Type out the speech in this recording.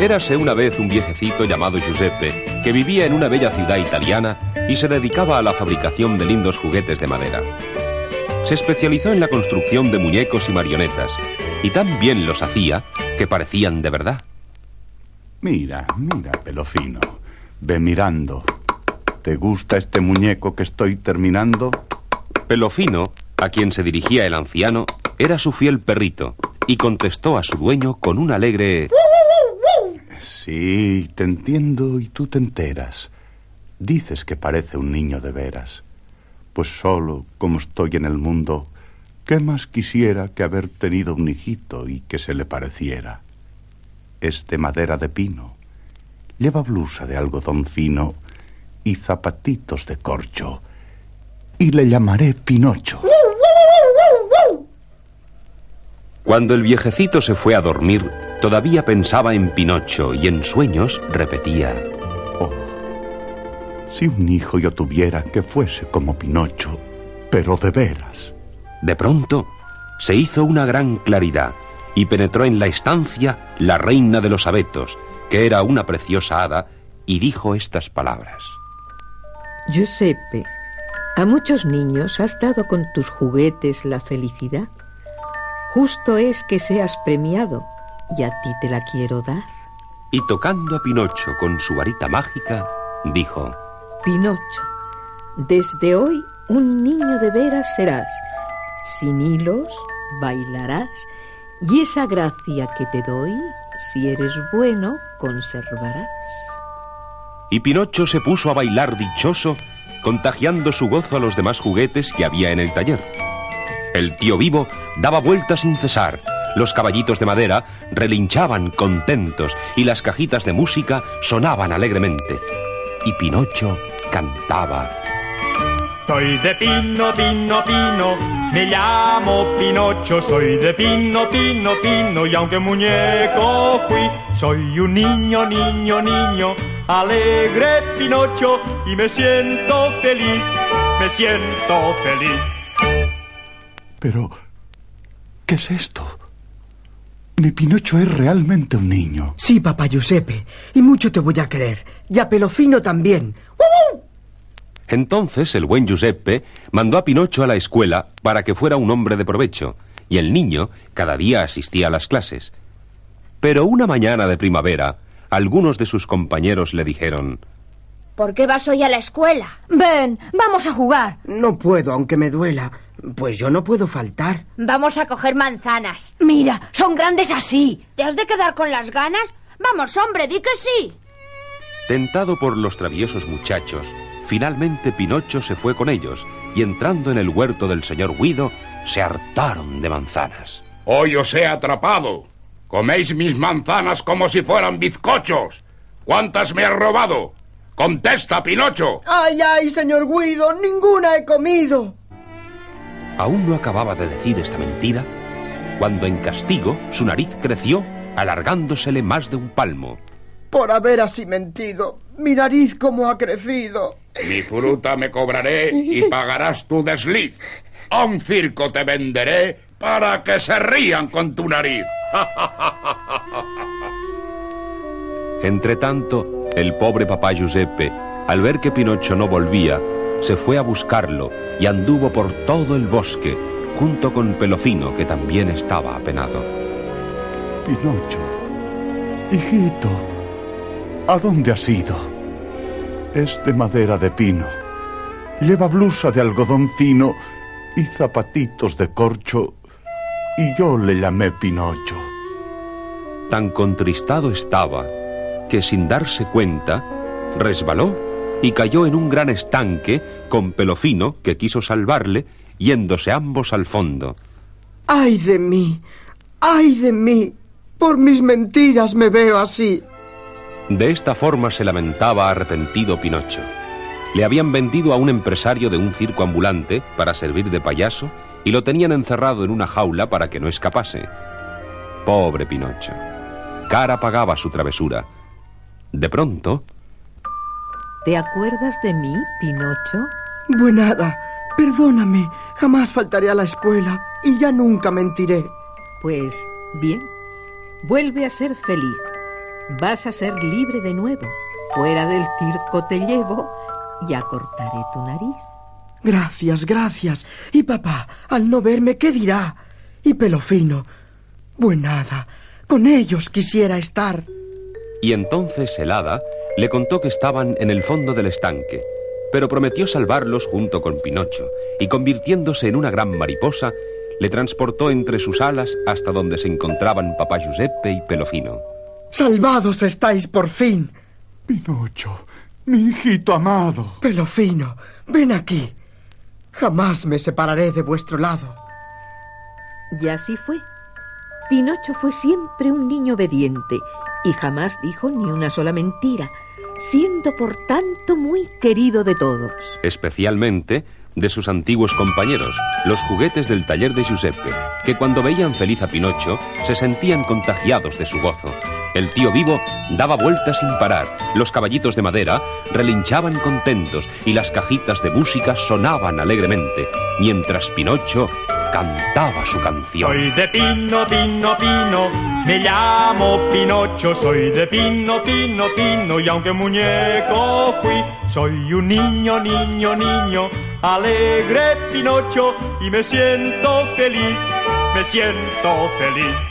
Érase una vez un viejecito llamado Giuseppe que vivía en una bella ciudad italiana y se dedicaba a la fabricación de lindos juguetes de madera. Se especializó en la construcción de muñecos y marionetas y tan bien los hacía que parecían de verdad. Mira, mira, Pelofino. Ve mirando. ¿Te gusta este muñeco que estoy terminando? Pelofino, a quien se dirigía el anciano, era su fiel perrito y contestó a su dueño con un alegre... Sí, te entiendo y tú te enteras. Dices que parece un niño de veras. Pues solo, como estoy en el mundo, ¿qué más quisiera que haber tenido un hijito y que se le pareciera? Es de madera de pino, lleva blusa de algodón fino y zapatitos de corcho, y le llamaré Pinocho. Cuando el viejecito se fue a dormir, todavía pensaba en Pinocho y en sueños repetía... Oh, si un hijo yo tuviera que fuese como Pinocho, pero de veras. De pronto se hizo una gran claridad y penetró en la estancia la reina de los abetos, que era una preciosa hada, y dijo estas palabras. Giuseppe, a muchos niños has dado con tus juguetes la felicidad. Justo es que seas premiado y a ti te la quiero dar. Y tocando a Pinocho con su varita mágica, dijo, Pinocho, desde hoy un niño de veras serás. Sin hilos bailarás y esa gracia que te doy, si eres bueno, conservarás. Y Pinocho se puso a bailar dichoso, contagiando su gozo a los demás juguetes que había en el taller. El tío vivo daba vueltas sin cesar, los caballitos de madera relinchaban contentos y las cajitas de música sonaban alegremente. Y Pinocho cantaba. Soy de pino, pino, pino, me llamo Pinocho, soy de pino, pino, pino, y aunque muñeco fui, soy un niño, niño, niño, alegre Pinocho, y me siento feliz, me siento feliz. Pero, ¿qué es esto? Mi Pinocho es realmente un niño. Sí, papá Giuseppe, y mucho te voy a querer. Y a Pelofino también. Entonces el buen Giuseppe mandó a Pinocho a la escuela para que fuera un hombre de provecho, y el niño cada día asistía a las clases. Pero una mañana de primavera, algunos de sus compañeros le dijeron ¿Por qué vas hoy a la escuela? Ven, vamos a jugar. No puedo, aunque me duela. Pues yo no puedo faltar. Vamos a coger manzanas. Mira, son grandes así. ¿Te has de quedar con las ganas? Vamos, hombre, di que sí. Tentado por los traviesos muchachos, finalmente Pinocho se fue con ellos y entrando en el huerto del señor Guido, se hartaron de manzanas. Hoy os he atrapado. Coméis mis manzanas como si fueran bizcochos. ¿Cuántas me has robado? Contesta, Pinocho. Ay, ay, señor Guido, ninguna he comido. Aún no acababa de decir esta mentira cuando en castigo su nariz creció alargándosele más de un palmo. Por haber así mentido, mi nariz como ha crecido. Mi fruta me cobraré y pagarás tu desliz. A un circo te venderé para que se rían con tu nariz. Entre tanto, el pobre papá Giuseppe, al ver que Pinocho no volvía, se fue a buscarlo y anduvo por todo el bosque, junto con Pelofino, que también estaba apenado. Pinocho, hijito, ¿a dónde has ido? Es de madera de pino. Lleva blusa de algodón fino y zapatitos de corcho, y yo le llamé Pinocho. Tan contristado estaba que sin darse cuenta resbaló y cayó en un gran estanque con Pelofino, que quiso salvarle, yéndose ambos al fondo. ¡Ay de mí! ¡Ay de mí! Por mis mentiras me veo así. De esta forma se lamentaba arrepentido Pinocho. Le habían vendido a un empresario de un circo ambulante para servir de payaso y lo tenían encerrado en una jaula para que no escapase. Pobre Pinocho. Cara pagaba su travesura. De pronto, ¿Te acuerdas de mí, Pinocho? Buenada, perdóname. Jamás faltaré a la escuela y ya nunca mentiré. Pues bien, vuelve a ser feliz. vas a ser libre de nuevo. Fuera del circo te llevo y acortaré tu nariz. Gracias, gracias. Y papá, al no verme, ¿qué dirá? Y Pelofino. Buenada, con ellos quisiera estar. Y entonces el hada le contó que estaban en el fondo del estanque, pero prometió salvarlos junto con Pinocho, y convirtiéndose en una gran mariposa, le transportó entre sus alas hasta donde se encontraban papá Giuseppe y Pelofino. Salvados estáis por fin. Pinocho, mi hijito amado. Pelofino, ven aquí. Jamás me separaré de vuestro lado. Y así fue. Pinocho fue siempre un niño obediente y jamás dijo ni una sola mentira, siendo por tanto muy querido de todos. Especialmente de sus antiguos compañeros, los juguetes del taller de Giuseppe, que cuando veían feliz a Pinocho se sentían contagiados de su gozo. El tío vivo daba vueltas sin parar, los caballitos de madera relinchaban contentos y las cajitas de música sonaban alegremente, mientras Pinocho cantaba su canción. Soy de Pino, Pino, Pino, me llamo Pinocho, soy de Pino, Pino, Pino, y aunque muñeco fui, soy un niño, niño, niño, alegre Pinocho, y me siento feliz, me siento feliz.